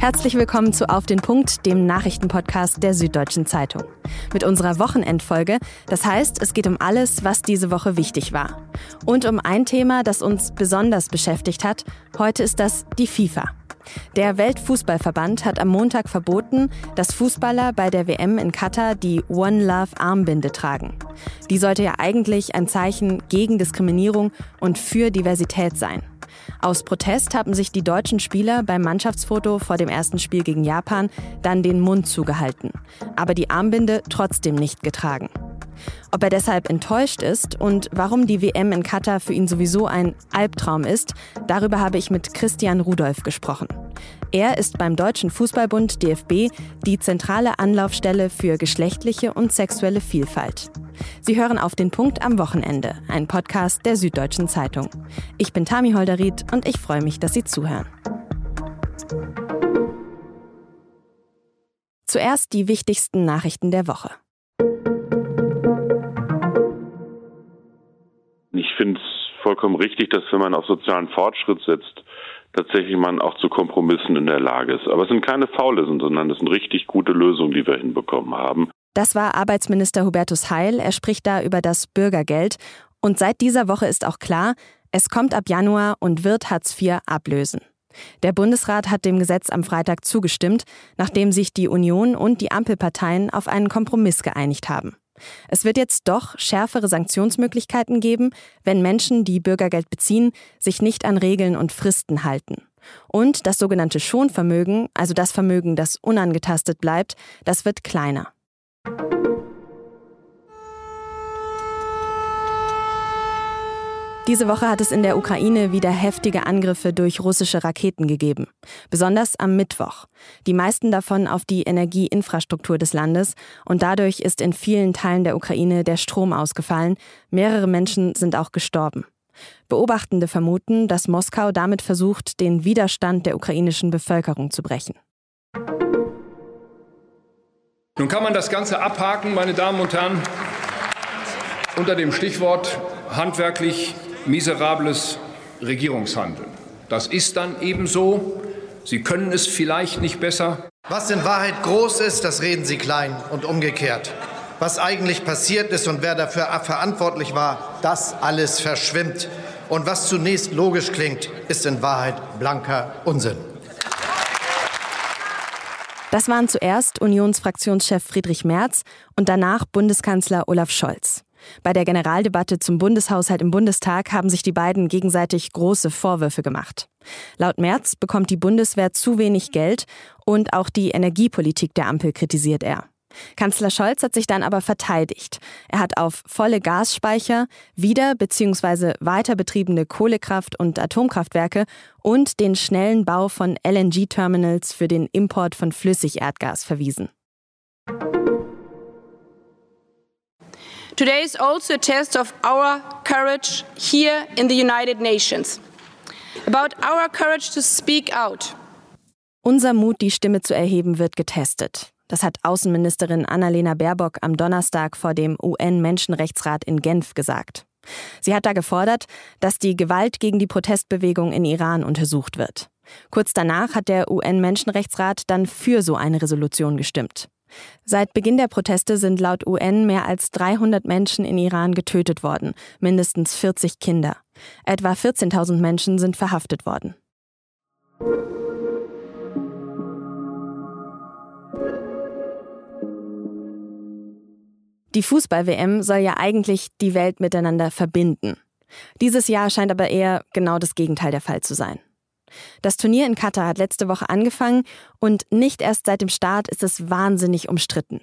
Herzlich willkommen zu Auf den Punkt, dem Nachrichtenpodcast der Süddeutschen Zeitung. Mit unserer Wochenendfolge, das heißt, es geht um alles, was diese Woche wichtig war. Und um ein Thema, das uns besonders beschäftigt hat. Heute ist das die FIFA. Der Weltfußballverband hat am Montag verboten, dass Fußballer bei der WM in Katar die One Love Armbinde tragen. Die sollte ja eigentlich ein Zeichen gegen Diskriminierung und für Diversität sein. Aus Protest haben sich die deutschen Spieler beim Mannschaftsfoto vor dem ersten Spiel gegen Japan dann den Mund zugehalten, aber die Armbinde trotzdem nicht getragen. Ob er deshalb enttäuscht ist und warum die WM in Katar für ihn sowieso ein Albtraum ist, darüber habe ich mit Christian Rudolph gesprochen. Er ist beim Deutschen Fußballbund DFB die zentrale Anlaufstelle für geschlechtliche und sexuelle Vielfalt. Sie hören auf den Punkt am Wochenende, ein Podcast der Süddeutschen Zeitung. Ich bin Tami Holderried und ich freue mich, dass Sie zuhören. Zuerst die wichtigsten Nachrichten der Woche. Ich finde es vollkommen richtig, dass wenn man auf sozialen Fortschritt setzt, tatsächlich man auch zu Kompromissen in der Lage ist. Aber es sind keine Faulissen, sondern es sind richtig gute Lösungen, die wir hinbekommen haben. Das war Arbeitsminister Hubertus Heil. Er spricht da über das Bürgergeld. Und seit dieser Woche ist auch klar, es kommt ab Januar und wird Hartz IV ablösen. Der Bundesrat hat dem Gesetz am Freitag zugestimmt, nachdem sich die Union und die Ampelparteien auf einen Kompromiss geeinigt haben. Es wird jetzt doch schärfere Sanktionsmöglichkeiten geben, wenn Menschen, die Bürgergeld beziehen, sich nicht an Regeln und Fristen halten. Und das sogenannte Schonvermögen, also das Vermögen, das unangetastet bleibt, das wird kleiner. Diese Woche hat es in der Ukraine wieder heftige Angriffe durch russische Raketen gegeben. Besonders am Mittwoch. Die meisten davon auf die Energieinfrastruktur des Landes. Und dadurch ist in vielen Teilen der Ukraine der Strom ausgefallen. Mehrere Menschen sind auch gestorben. Beobachtende vermuten, dass Moskau damit versucht, den Widerstand der ukrainischen Bevölkerung zu brechen. Nun kann man das Ganze abhaken, meine Damen und Herren, unter dem Stichwort handwerklich miserables Regierungshandeln. Das ist dann eben so. Sie können es vielleicht nicht besser. Was in Wahrheit groß ist, das reden Sie klein und umgekehrt. Was eigentlich passiert ist und wer dafür verantwortlich war, das alles verschwimmt. Und was zunächst logisch klingt, ist in Wahrheit blanker Unsinn. Das waren zuerst Unionsfraktionschef Friedrich Merz und danach Bundeskanzler Olaf Scholz. Bei der Generaldebatte zum Bundeshaushalt im Bundestag haben sich die beiden gegenseitig große Vorwürfe gemacht. Laut Merz bekommt die Bundeswehr zu wenig Geld und auch die Energiepolitik der Ampel kritisiert er. Kanzler Scholz hat sich dann aber verteidigt. Er hat auf volle Gasspeicher, wieder bzw. weiter betriebene Kohlekraft- und Atomkraftwerke und den schnellen Bau von LNG-Terminals für den Import von Flüssigerdgas verwiesen. Today is also a test of our courage here in the United Nations. About our courage to speak out. Unser Mut, die Stimme zu erheben, wird getestet. Das hat Außenministerin Annalena Baerbock am Donnerstag vor dem UN-Menschenrechtsrat in Genf gesagt. Sie hat da gefordert, dass die Gewalt gegen die Protestbewegung in Iran untersucht wird. Kurz danach hat der UN-Menschenrechtsrat dann für so eine Resolution gestimmt. Seit Beginn der Proteste sind laut UN mehr als 300 Menschen in Iran getötet worden, mindestens 40 Kinder. Etwa 14.000 Menschen sind verhaftet worden. Die Fußball-WM soll ja eigentlich die Welt miteinander verbinden. Dieses Jahr scheint aber eher genau das Gegenteil der Fall zu sein. Das Turnier in Katar hat letzte Woche angefangen und nicht erst seit dem Start ist es wahnsinnig umstritten.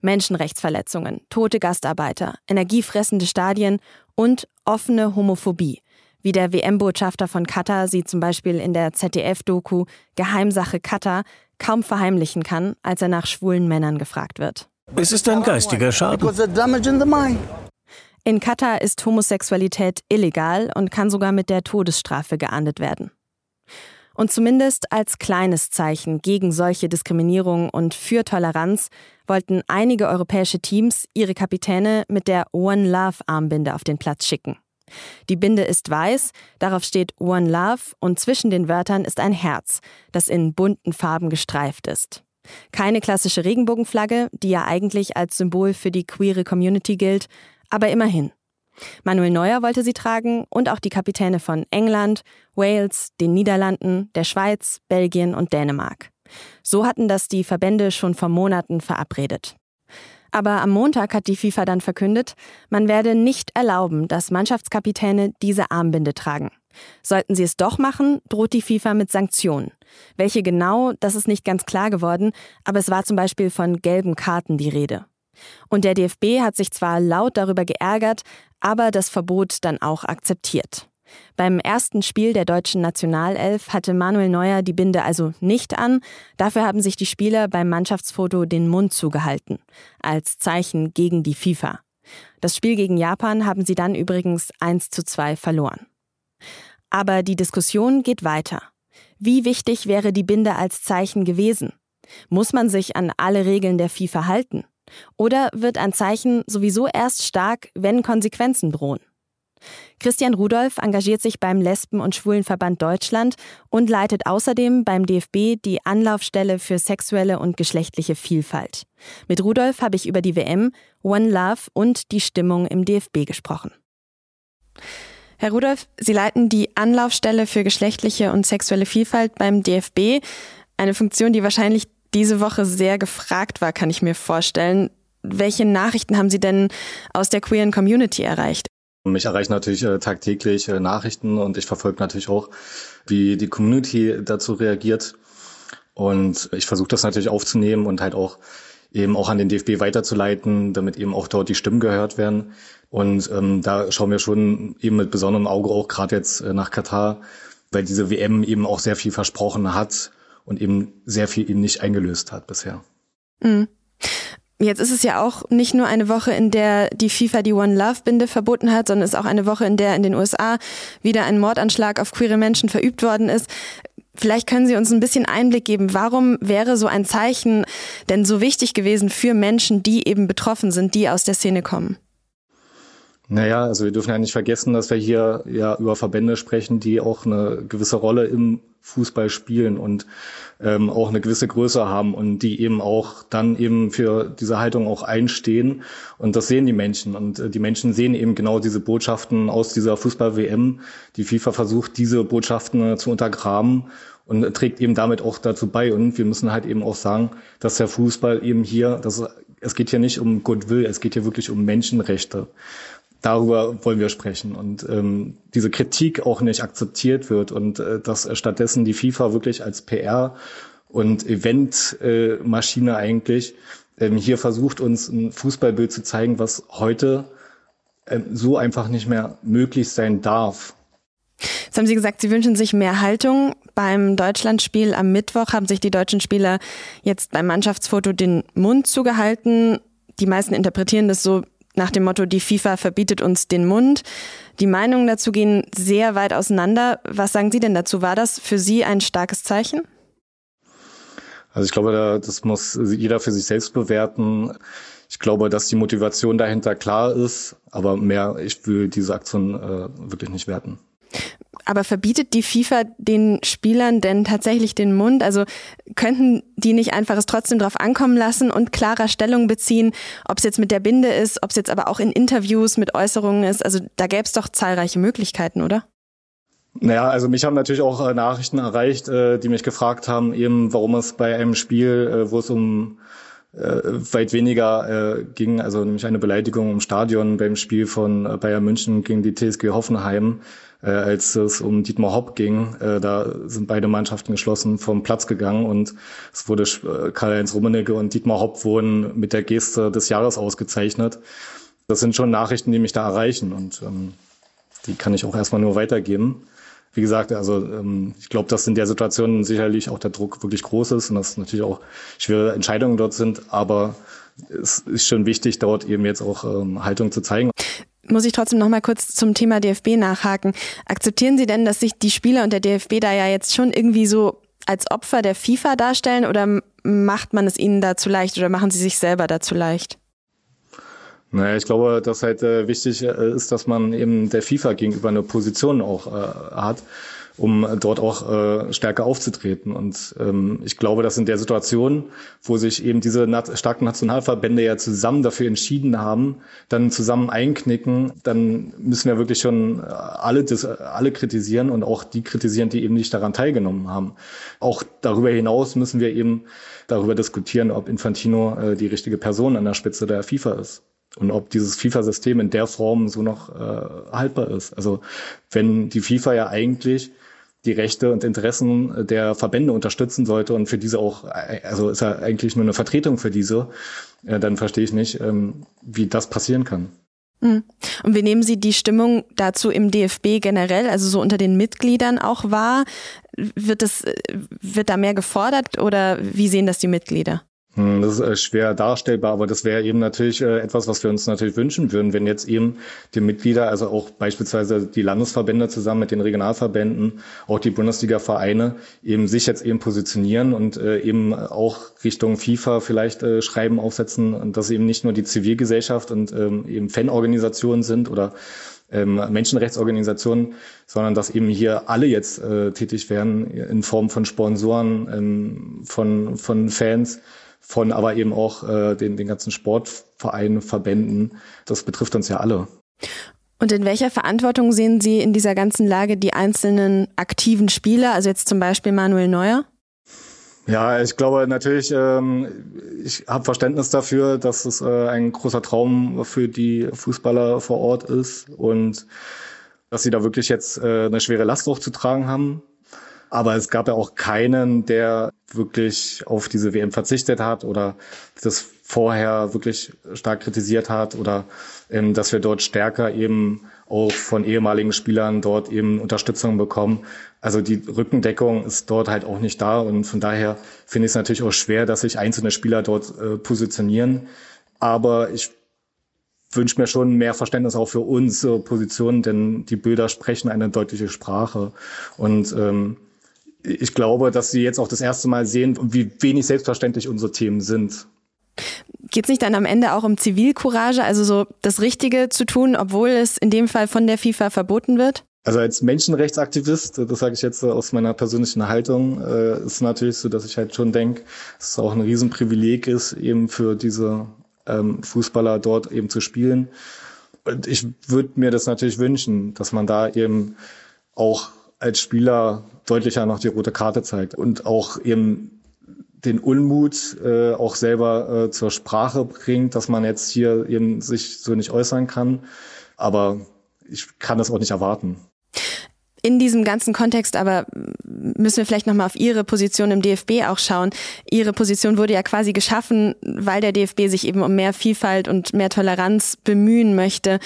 Menschenrechtsverletzungen, tote Gastarbeiter, energiefressende Stadien und offene Homophobie, wie der WM-Botschafter von Katar sie zum Beispiel in der ZDF-Doku Geheimsache Katar kaum verheimlichen kann, als er nach schwulen Männern gefragt wird. Es ist ein geistiger Schaden. In Katar ist Homosexualität illegal und kann sogar mit der Todesstrafe geahndet werden. Und zumindest als kleines Zeichen gegen solche Diskriminierung und für Toleranz wollten einige europäische Teams ihre Kapitäne mit der One Love Armbinde auf den Platz schicken. Die Binde ist weiß, darauf steht One Love und zwischen den Wörtern ist ein Herz, das in bunten Farben gestreift ist. Keine klassische Regenbogenflagge, die ja eigentlich als Symbol für die queere Community gilt, aber immerhin. Manuel Neuer wollte sie tragen und auch die Kapitäne von England, Wales, den Niederlanden, der Schweiz, Belgien und Dänemark. So hatten das die Verbände schon vor Monaten verabredet. Aber am Montag hat die FIFA dann verkündet, man werde nicht erlauben, dass Mannschaftskapitäne diese Armbinde tragen. Sollten sie es doch machen, droht die FIFA mit Sanktionen. Welche genau, das ist nicht ganz klar geworden, aber es war zum Beispiel von gelben Karten die Rede. Und der DFB hat sich zwar laut darüber geärgert, aber das Verbot dann auch akzeptiert. Beim ersten Spiel der deutschen Nationalelf hatte Manuel Neuer die Binde also nicht an. Dafür haben sich die Spieler beim Mannschaftsfoto den Mund zugehalten, als Zeichen gegen die FIFA. Das Spiel gegen Japan haben sie dann übrigens 1 zu 2 verloren. Aber die Diskussion geht weiter. Wie wichtig wäre die Binde als Zeichen gewesen? Muss man sich an alle Regeln der FIFA halten? Oder wird ein Zeichen sowieso erst stark, wenn Konsequenzen drohen? Christian Rudolph engagiert sich beim Lesben- und Schwulenverband Deutschland und leitet außerdem beim DFB die Anlaufstelle für sexuelle und geschlechtliche Vielfalt. Mit Rudolph habe ich über die WM, One Love und die Stimmung im DFB gesprochen. Herr Rudolph, Sie leiten die Anlaufstelle für geschlechtliche und sexuelle Vielfalt beim DFB. Eine Funktion, die wahrscheinlich diese Woche sehr gefragt war, kann ich mir vorstellen. Welche Nachrichten haben Sie denn aus der queeren Community erreicht? Mich erreichen natürlich äh, tagtäglich äh, Nachrichten und ich verfolge natürlich auch, wie die Community dazu reagiert. Und ich versuche das natürlich aufzunehmen und halt auch eben auch an den DFB weiterzuleiten, damit eben auch dort die Stimmen gehört werden. Und ähm, da schauen wir schon eben mit besonderem Auge auch gerade jetzt äh, nach Katar, weil diese WM eben auch sehr viel versprochen hat und eben sehr viel eben nicht eingelöst hat bisher. Mhm. Jetzt ist es ja auch nicht nur eine Woche, in der die FIFA die One Love Binde verboten hat, sondern es ist auch eine Woche, in der in den USA wieder ein Mordanschlag auf queere Menschen verübt worden ist. Vielleicht können Sie uns ein bisschen Einblick geben, warum wäre so ein Zeichen denn so wichtig gewesen für Menschen, die eben betroffen sind, die aus der Szene kommen? Naja, also wir dürfen ja nicht vergessen, dass wir hier ja über Verbände sprechen, die auch eine gewisse Rolle im Fußball spielen und ähm, auch eine gewisse Größe haben und die eben auch dann eben für diese Haltung auch einstehen. Und das sehen die Menschen. Und äh, die Menschen sehen eben genau diese Botschaften aus dieser Fußball-WM. Die FIFA versucht, diese Botschaften äh, zu untergraben und trägt eben damit auch dazu bei. Und wir müssen halt eben auch sagen, dass der Fußball eben hier, dass es geht hier nicht um Goodwill, es geht hier wirklich um Menschenrechte darüber wollen wir sprechen und ähm, diese Kritik auch nicht akzeptiert wird und äh, dass stattdessen die FIFA wirklich als PR und Eventmaschine äh, eigentlich ähm, hier versucht uns ein Fußballbild zu zeigen, was heute ähm, so einfach nicht mehr möglich sein darf. Jetzt haben Sie gesagt, Sie wünschen sich mehr Haltung. Beim Deutschlandspiel am Mittwoch haben sich die deutschen Spieler jetzt beim Mannschaftsfoto den Mund zugehalten. Die meisten interpretieren das so, nach dem Motto, die FIFA verbietet uns den Mund. Die Meinungen dazu gehen sehr weit auseinander. Was sagen Sie denn dazu? War das für Sie ein starkes Zeichen? Also ich glaube, das muss jeder für sich selbst bewerten. Ich glaube, dass die Motivation dahinter klar ist, aber mehr, ich will diese Aktion äh, wirklich nicht werten. Aber verbietet die FIFA den Spielern denn tatsächlich den Mund? Also könnten die nicht einfach es trotzdem drauf ankommen lassen und klarer Stellung beziehen, ob es jetzt mit der Binde ist, ob es jetzt aber auch in Interviews mit Äußerungen ist? Also da gäbe es doch zahlreiche Möglichkeiten, oder? Naja, also mich haben natürlich auch äh, Nachrichten erreicht, äh, die mich gefragt haben, eben warum es bei einem Spiel, äh, wo es um weit weniger ging, also nämlich eine Beleidigung im Stadion beim Spiel von Bayern München gegen die TSG Hoffenheim, äh, als es um Dietmar Hopp ging. Äh, da sind beide Mannschaften geschlossen vom Platz gegangen und es wurde äh, Karl-Heinz Rummenigge und Dietmar Hopp wurden mit der Geste des Jahres ausgezeichnet. Das sind schon Nachrichten, die mich da erreichen und ähm, die kann ich auch erstmal nur weitergeben. Wie gesagt, also ähm, ich glaube, dass in der Situation sicherlich auch der Druck wirklich groß ist und dass natürlich auch schwere Entscheidungen dort sind, aber es ist schon wichtig, dort eben jetzt auch ähm, Haltung zu zeigen muss ich trotzdem noch mal kurz zum Thema DFB nachhaken. Akzeptieren Sie denn, dass sich die Spieler und der DFB da ja jetzt schon irgendwie so als Opfer der FIFA darstellen oder macht man es ihnen da zu leicht oder machen sie sich selber da zu leicht? Naja, ich glaube, dass halt äh, wichtig äh, ist, dass man eben der FIFA gegenüber eine Position auch äh, hat um dort auch äh, stärker aufzutreten. Und ähm, ich glaube, dass in der Situation, wo sich eben diese nat starken Nationalverbände ja zusammen dafür entschieden haben, dann zusammen einknicken, dann müssen wir wirklich schon alle, das, alle kritisieren und auch die kritisieren, die eben nicht daran teilgenommen haben. Auch darüber hinaus müssen wir eben darüber diskutieren, ob Infantino äh, die richtige Person an der Spitze der FIFA ist und ob dieses FIFA-System in der Form so noch äh, haltbar ist. Also wenn die FIFA ja eigentlich die Rechte und Interessen der Verbände unterstützen sollte und für diese auch, also ist er eigentlich nur eine Vertretung für diese, dann verstehe ich nicht, ähm, wie das passieren kann. Hm. Und wie nehmen Sie die Stimmung dazu im DFB generell, also so unter den Mitgliedern auch wahr? Wird das, wird da mehr gefordert oder wie sehen das die Mitglieder? Hm, das ist äh, schwer darstellbar, aber das wäre eben natürlich äh, etwas, was wir uns natürlich wünschen würden, wenn jetzt eben die Mitglieder, also auch beispielsweise die Landesverbände zusammen mit den Regionalverbänden, auch die Bundesliga-Vereine eben sich jetzt eben positionieren und äh, eben auch Richtung FIFA vielleicht Schreiben aufsetzen dass eben nicht nur die Zivilgesellschaft und ähm, eben Fanorganisationen sind oder ähm, Menschenrechtsorganisationen, sondern dass eben hier alle jetzt tätig werden in Form von Sponsoren, ähm, von, von Fans von aber eben auch äh, den, den ganzen Sportvereinen, Verbänden. Das betrifft uns ja alle. Und in welcher Verantwortung sehen Sie in dieser ganzen Lage die einzelnen aktiven Spieler, also jetzt zum Beispiel Manuel Neuer? Ja, ich glaube natürlich, ähm, ich habe Verständnis dafür, dass es äh, ein großer Traum für die Fußballer vor Ort ist und dass sie da wirklich jetzt äh, eine schwere Last hochzutragen haben. Aber es gab ja auch keinen, der wirklich auf diese WM verzichtet hat oder das vorher wirklich stark kritisiert hat oder ähm, dass wir dort stärker eben auch von ehemaligen Spielern dort eben Unterstützung bekommen. Also die Rückendeckung ist dort halt auch nicht da und von daher finde ich es natürlich auch schwer, dass sich einzelne Spieler dort äh, positionieren. Aber ich wünsche mir schon mehr Verständnis auch für unsere Position, denn die Bilder sprechen eine deutliche Sprache. Und ähm, ich glaube, dass sie jetzt auch das erste Mal sehen, wie wenig selbstverständlich unsere Themen sind. Geht es nicht dann am Ende auch um Zivilcourage, also so das Richtige zu tun, obwohl es in dem Fall von der FIFA verboten wird? Also als Menschenrechtsaktivist, das sage ich jetzt aus meiner persönlichen Haltung, äh, ist natürlich so, dass ich halt schon denke, dass es auch ein Riesenprivileg ist, eben für diese ähm, Fußballer dort eben zu spielen. Und ich würde mir das natürlich wünschen, dass man da eben auch als Spieler deutlicher noch die rote Karte zeigt und auch eben den Unmut äh, auch selber äh, zur Sprache bringt, dass man jetzt hier eben sich so nicht äußern kann. Aber ich kann das auch nicht erwarten. In diesem ganzen Kontext aber müssen wir vielleicht nochmal auf Ihre Position im DFB auch schauen. Ihre Position wurde ja quasi geschaffen, weil der DFB sich eben um mehr Vielfalt und mehr Toleranz bemühen möchte.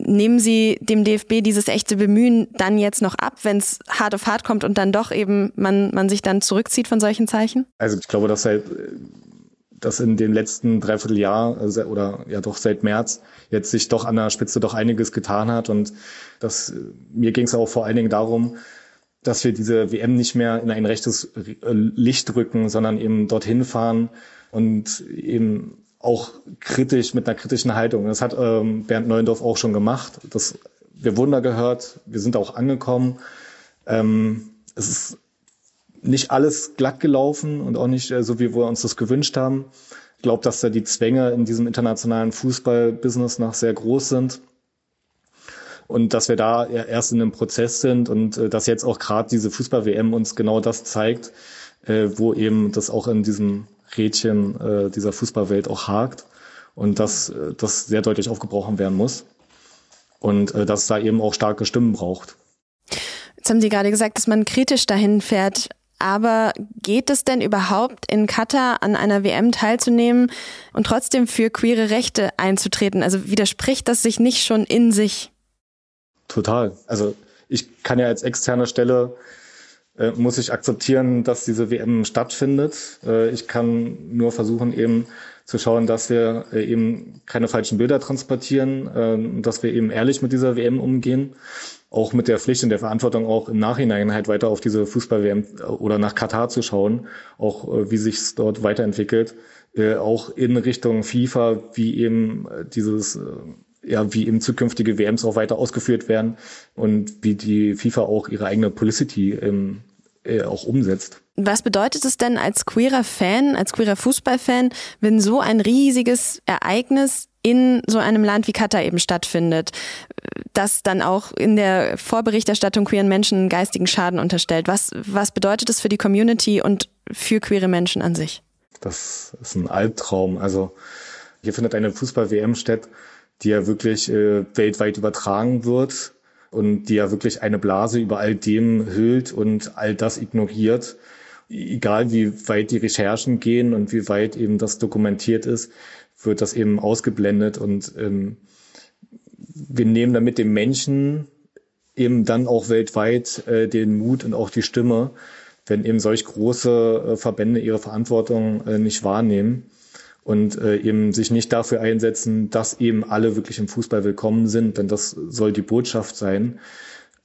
Nehmen Sie dem DFB dieses echte Bemühen dann jetzt noch ab, wenn es hart auf hart kommt und dann doch eben man, man sich dann zurückzieht von solchen Zeichen? Also ich glaube, dass halt dass in den letzten Dreivierteljahr also, oder ja doch seit März jetzt sich doch an der Spitze doch einiges getan hat. Und das, mir ging es auch vor allen Dingen darum, dass wir diese WM nicht mehr in ein rechtes Licht rücken, sondern eben dorthin fahren und eben auch kritisch mit einer kritischen Haltung. Das hat ähm, Bernd Neuendorf auch schon gemacht. Das, wir wurden da gehört, wir sind auch angekommen. Ähm, es ist nicht alles glatt gelaufen und auch nicht äh, so, wie wir uns das gewünscht haben. Ich glaube, dass da die Zwänge in diesem internationalen Fußballbusiness noch sehr groß sind und dass wir da erst in einem Prozess sind und äh, dass jetzt auch gerade diese Fußball-WM uns genau das zeigt, äh, wo eben das auch in diesem Rädchen dieser Fußballwelt auch hakt und dass das sehr deutlich aufgebrochen werden muss und dass es da eben auch starke Stimmen braucht. Jetzt haben Sie gerade gesagt, dass man kritisch dahin fährt. Aber geht es denn überhaupt in Katar an einer WM teilzunehmen und trotzdem für queere Rechte einzutreten? Also widerspricht das sich nicht schon in sich? Total. Also ich kann ja als externe Stelle äh, muss ich akzeptieren, dass diese WM stattfindet. Äh, ich kann nur versuchen, eben zu schauen, dass wir äh, eben keine falschen Bilder transportieren, ähm, dass wir eben ehrlich mit dieser WM umgehen, auch mit der Pflicht und der Verantwortung auch im Nachhinein halt weiter auf diese Fußball-WM oder nach Katar zu schauen, auch wie sich es dort weiterentwickelt, auch in Richtung FIFA, wie eben dieses ja, wie eben zukünftige WMs auch weiter ausgeführt werden und wie die FIFA auch ihre eigene Publicity ähm, äh, auch umsetzt. Was bedeutet es denn als queerer Fan, als queerer Fußballfan, wenn so ein riesiges Ereignis in so einem Land wie Katar eben stattfindet, das dann auch in der Vorberichterstattung queeren Menschen geistigen Schaden unterstellt? Was, was bedeutet es für die Community und für queere Menschen an sich? Das ist ein Albtraum. Also hier findet eine Fußball-WM statt, die ja wirklich äh, weltweit übertragen wird und die ja wirklich eine Blase über all dem hüllt und all das ignoriert. Egal wie weit die Recherchen gehen und wie weit eben das dokumentiert ist, wird das eben ausgeblendet und ähm, wir nehmen damit dem Menschen eben dann auch weltweit äh, den Mut und auch die Stimme, wenn eben solch große äh, Verbände ihre Verantwortung äh, nicht wahrnehmen und äh, eben sich nicht dafür einsetzen, dass eben alle wirklich im Fußball willkommen sind, denn das soll die Botschaft sein.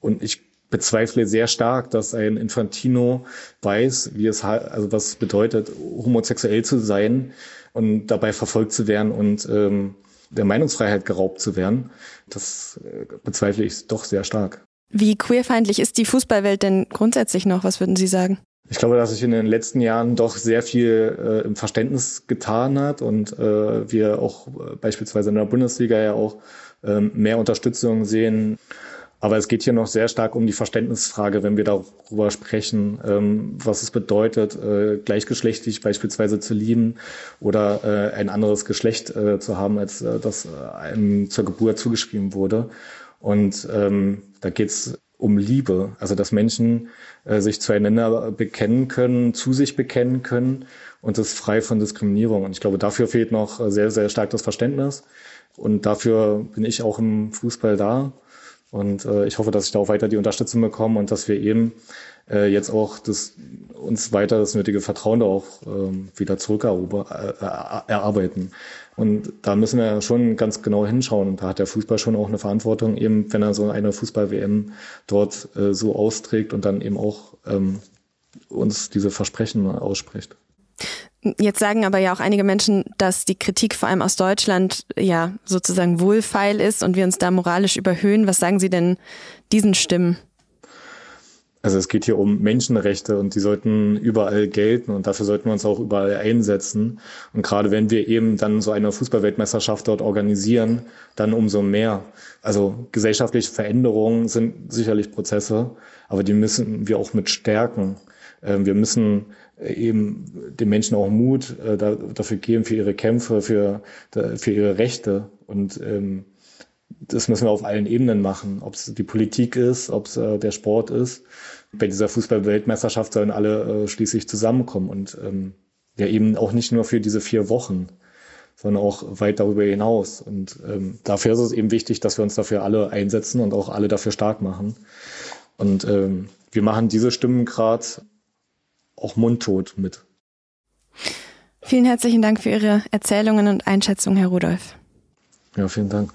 Und ich bezweifle sehr stark, dass ein Infantino weiß, wie es also was bedeutet, homosexuell zu sein und dabei verfolgt zu werden und ähm, der Meinungsfreiheit geraubt zu werden. Das äh, bezweifle ich doch sehr stark. Wie queerfeindlich ist die Fußballwelt denn grundsätzlich noch? Was würden Sie sagen? Ich glaube, dass sich in den letzten Jahren doch sehr viel äh, im Verständnis getan hat und äh, wir auch äh, beispielsweise in der Bundesliga ja auch äh, mehr Unterstützung sehen. Aber es geht hier noch sehr stark um die Verständnisfrage, wenn wir darüber sprechen, ähm, was es bedeutet, äh, gleichgeschlechtlich beispielsweise zu lieben oder äh, ein anderes Geschlecht äh, zu haben, als äh, das äh, einem zur Geburt zugeschrieben wurde. Und ähm, da geht es um Liebe, also dass Menschen äh, sich zueinander bekennen können, zu sich bekennen können und das frei von Diskriminierung. Und ich glaube, dafür fehlt noch sehr, sehr stark das Verständnis. Und dafür bin ich auch im Fußball da. Und äh, ich hoffe, dass ich da auch weiter die Unterstützung bekomme und dass wir eben äh, jetzt auch das, uns weiter das nötige Vertrauen da auch ähm, wieder zurückerarbeiten. Und da müssen wir schon ganz genau hinschauen. Und da hat der Fußball schon auch eine Verantwortung, eben wenn er so eine Fußball-WM dort äh, so austrägt und dann eben auch ähm, uns diese Versprechen ausspricht. Jetzt sagen aber ja auch einige Menschen, dass die Kritik vor allem aus Deutschland ja sozusagen wohlfeil ist und wir uns da moralisch überhöhen. Was sagen Sie denn diesen Stimmen? Also es geht hier um Menschenrechte und die sollten überall gelten und dafür sollten wir uns auch überall einsetzen. Und gerade wenn wir eben dann so eine Fußballweltmeisterschaft dort organisieren, dann umso mehr. Also gesellschaftliche Veränderungen sind sicherlich Prozesse, aber die müssen wir auch mit stärken. Ähm, wir müssen eben den Menschen auch Mut äh, dafür geben, für ihre Kämpfe, für, für ihre Rechte. Und ähm, das müssen wir auf allen Ebenen machen, ob es die Politik ist, ob es äh, der Sport ist. Bei dieser Fußball-Weltmeisterschaft sollen alle äh, schließlich zusammenkommen und ähm, ja eben auch nicht nur für diese vier Wochen, sondern auch weit darüber hinaus. Und ähm, dafür ist es eben wichtig, dass wir uns dafür alle einsetzen und auch alle dafür stark machen. Und ähm, wir machen diese Stimmen gerade auch mundtot mit. Vielen herzlichen Dank für Ihre Erzählungen und Einschätzungen, Herr Rudolph. Ja, vielen Dank.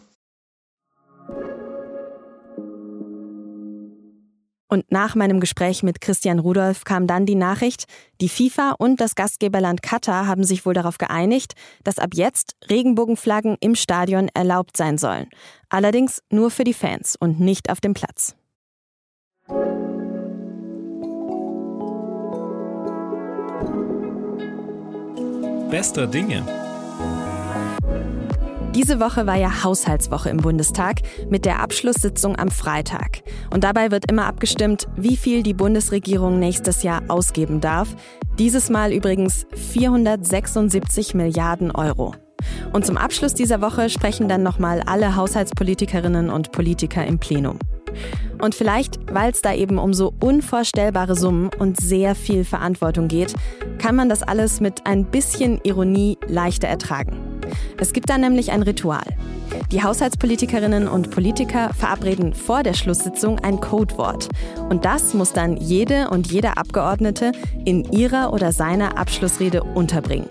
Und nach meinem Gespräch mit Christian Rudolph kam dann die Nachricht, die FIFA und das Gastgeberland Katar haben sich wohl darauf geeinigt, dass ab jetzt Regenbogenflaggen im Stadion erlaubt sein sollen. Allerdings nur für die Fans und nicht auf dem Platz. Bester Dinge. Diese Woche war ja Haushaltswoche im Bundestag mit der Abschlusssitzung am Freitag. Und dabei wird immer abgestimmt, wie viel die Bundesregierung nächstes Jahr ausgeben darf. Dieses Mal übrigens 476 Milliarden Euro. Und zum Abschluss dieser Woche sprechen dann nochmal alle Haushaltspolitikerinnen und Politiker im Plenum. Und vielleicht, weil es da eben um so unvorstellbare Summen und sehr viel Verantwortung geht, kann man das alles mit ein bisschen Ironie leichter ertragen. Es gibt da nämlich ein Ritual. Die Haushaltspolitikerinnen und Politiker verabreden vor der Schlusssitzung ein Codewort. Und das muss dann jede und jeder Abgeordnete in ihrer oder seiner Abschlussrede unterbringen.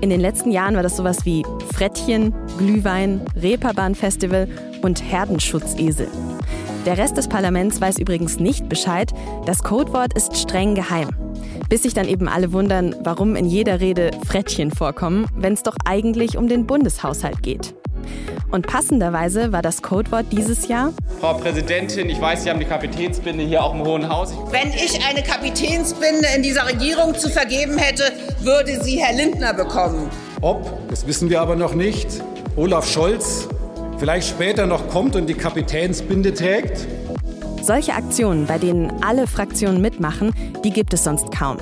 In den letzten Jahren war das sowas wie Frettchen, Glühwein, Reeperbahn-Festival und Herdenschutzesel. Der Rest des Parlaments weiß übrigens nicht Bescheid. Das Codewort ist streng geheim. Bis sich dann eben alle wundern, warum in jeder Rede Frettchen vorkommen, wenn es doch eigentlich um den Bundeshaushalt geht. Und passenderweise war das Codewort dieses Jahr. Frau Präsidentin, ich weiß, Sie haben die Kapitänsbinde hier auch im Hohen Haus. Wenn ich eine Kapitänsbinde in dieser Regierung zu vergeben hätte, würde sie Herr Lindner bekommen. Ob, das wissen wir aber noch nicht, Olaf Scholz vielleicht später noch kommt und die Kapitänsbinde trägt? Solche Aktionen, bei denen alle Fraktionen mitmachen, die gibt es sonst kaum.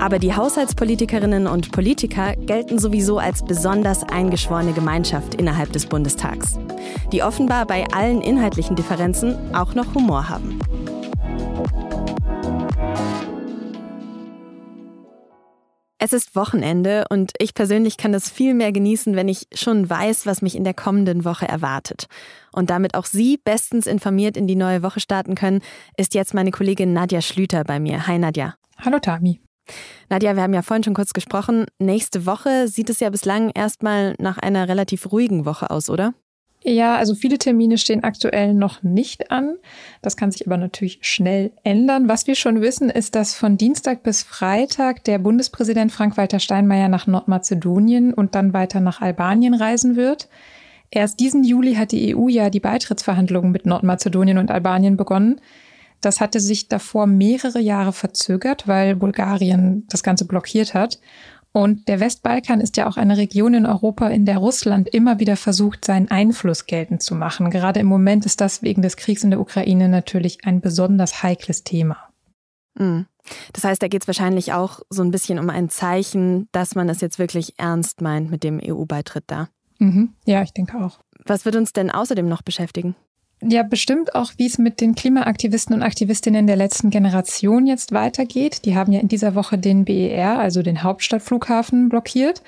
Aber die Haushaltspolitikerinnen und Politiker gelten sowieso als besonders eingeschworene Gemeinschaft innerhalb des Bundestags, die offenbar bei allen inhaltlichen Differenzen auch noch Humor haben. Es ist Wochenende und ich persönlich kann das viel mehr genießen, wenn ich schon weiß, was mich in der kommenden Woche erwartet. Und damit auch Sie bestens informiert in die neue Woche starten können, ist jetzt meine Kollegin Nadja Schlüter bei mir. Hi Nadja. Hallo Tami. Nadja, wir haben ja vorhin schon kurz gesprochen. Nächste Woche sieht es ja bislang erstmal nach einer relativ ruhigen Woche aus, oder? Ja, also viele Termine stehen aktuell noch nicht an. Das kann sich aber natürlich schnell ändern. Was wir schon wissen, ist, dass von Dienstag bis Freitag der Bundespräsident Frank-Walter Steinmeier nach Nordmazedonien und dann weiter nach Albanien reisen wird. Erst diesen Juli hat die EU ja die Beitrittsverhandlungen mit Nordmazedonien und Albanien begonnen. Das hatte sich davor mehrere Jahre verzögert, weil Bulgarien das Ganze blockiert hat. Und der Westbalkan ist ja auch eine Region in Europa, in der Russland immer wieder versucht, seinen Einfluss geltend zu machen. Gerade im Moment ist das wegen des Kriegs in der Ukraine natürlich ein besonders heikles Thema. Mhm. Das heißt, da geht es wahrscheinlich auch so ein bisschen um ein Zeichen, dass man es jetzt wirklich ernst meint mit dem EU-Beitritt da. Mhm. Ja, ich denke auch. Was wird uns denn außerdem noch beschäftigen? Ja bestimmt auch, wie es mit den Klimaaktivisten und Aktivistinnen der letzten Generation jetzt weitergeht. Die haben ja in dieser Woche den BER, also den Hauptstadtflughafen, blockiert.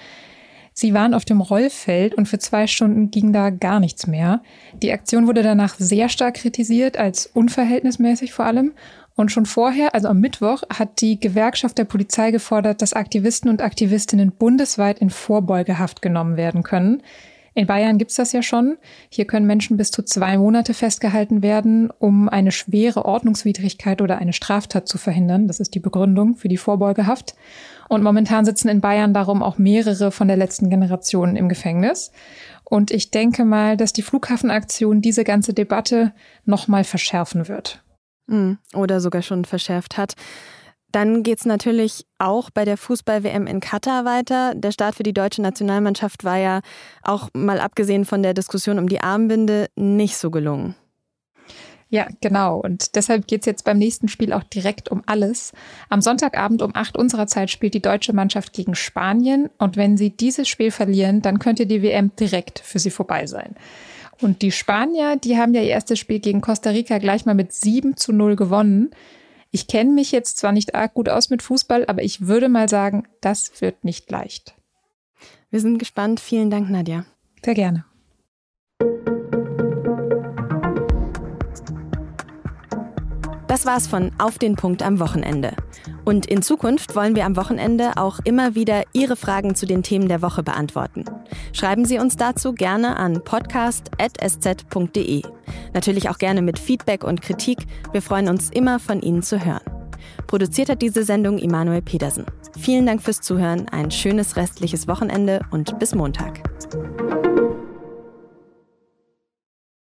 Sie waren auf dem Rollfeld und für zwei Stunden ging da gar nichts mehr. Die Aktion wurde danach sehr stark kritisiert, als unverhältnismäßig vor allem. Und schon vorher, also am Mittwoch, hat die Gewerkschaft der Polizei gefordert, dass Aktivisten und Aktivistinnen bundesweit in Vorbeugehaft genommen werden können. In Bayern gibt's das ja schon. Hier können Menschen bis zu zwei Monate festgehalten werden, um eine schwere Ordnungswidrigkeit oder eine Straftat zu verhindern. Das ist die Begründung für die Vorbeugehaft. Und momentan sitzen in Bayern darum auch mehrere von der letzten Generation im Gefängnis. Und ich denke mal, dass die Flughafenaktion diese ganze Debatte nochmal verschärfen wird. Hm, oder sogar schon verschärft hat. Dann geht es natürlich auch bei der Fußball-WM in Katar weiter. Der Start für die deutsche Nationalmannschaft war ja auch mal abgesehen von der Diskussion um die Armbinde nicht so gelungen. Ja, genau. Und deshalb geht es jetzt beim nächsten Spiel auch direkt um alles. Am Sonntagabend um 8 unserer Zeit spielt die deutsche Mannschaft gegen Spanien. Und wenn sie dieses Spiel verlieren, dann könnte die WM direkt für sie vorbei sein. Und die Spanier, die haben ja ihr erstes Spiel gegen Costa Rica gleich mal mit 7 zu 0 gewonnen. Ich kenne mich jetzt zwar nicht arg gut aus mit Fußball, aber ich würde mal sagen, das wird nicht leicht. Wir sind gespannt. Vielen Dank, Nadja. Sehr gerne. Das war's von Auf den Punkt am Wochenende. Und in Zukunft wollen wir am Wochenende auch immer wieder Ihre Fragen zu den Themen der Woche beantworten. Schreiben Sie uns dazu gerne an podcast.sz.de. Natürlich auch gerne mit Feedback und Kritik. Wir freuen uns immer von Ihnen zu hören. Produziert hat diese Sendung Immanuel Pedersen. Vielen Dank fürs Zuhören, ein schönes restliches Wochenende und bis Montag.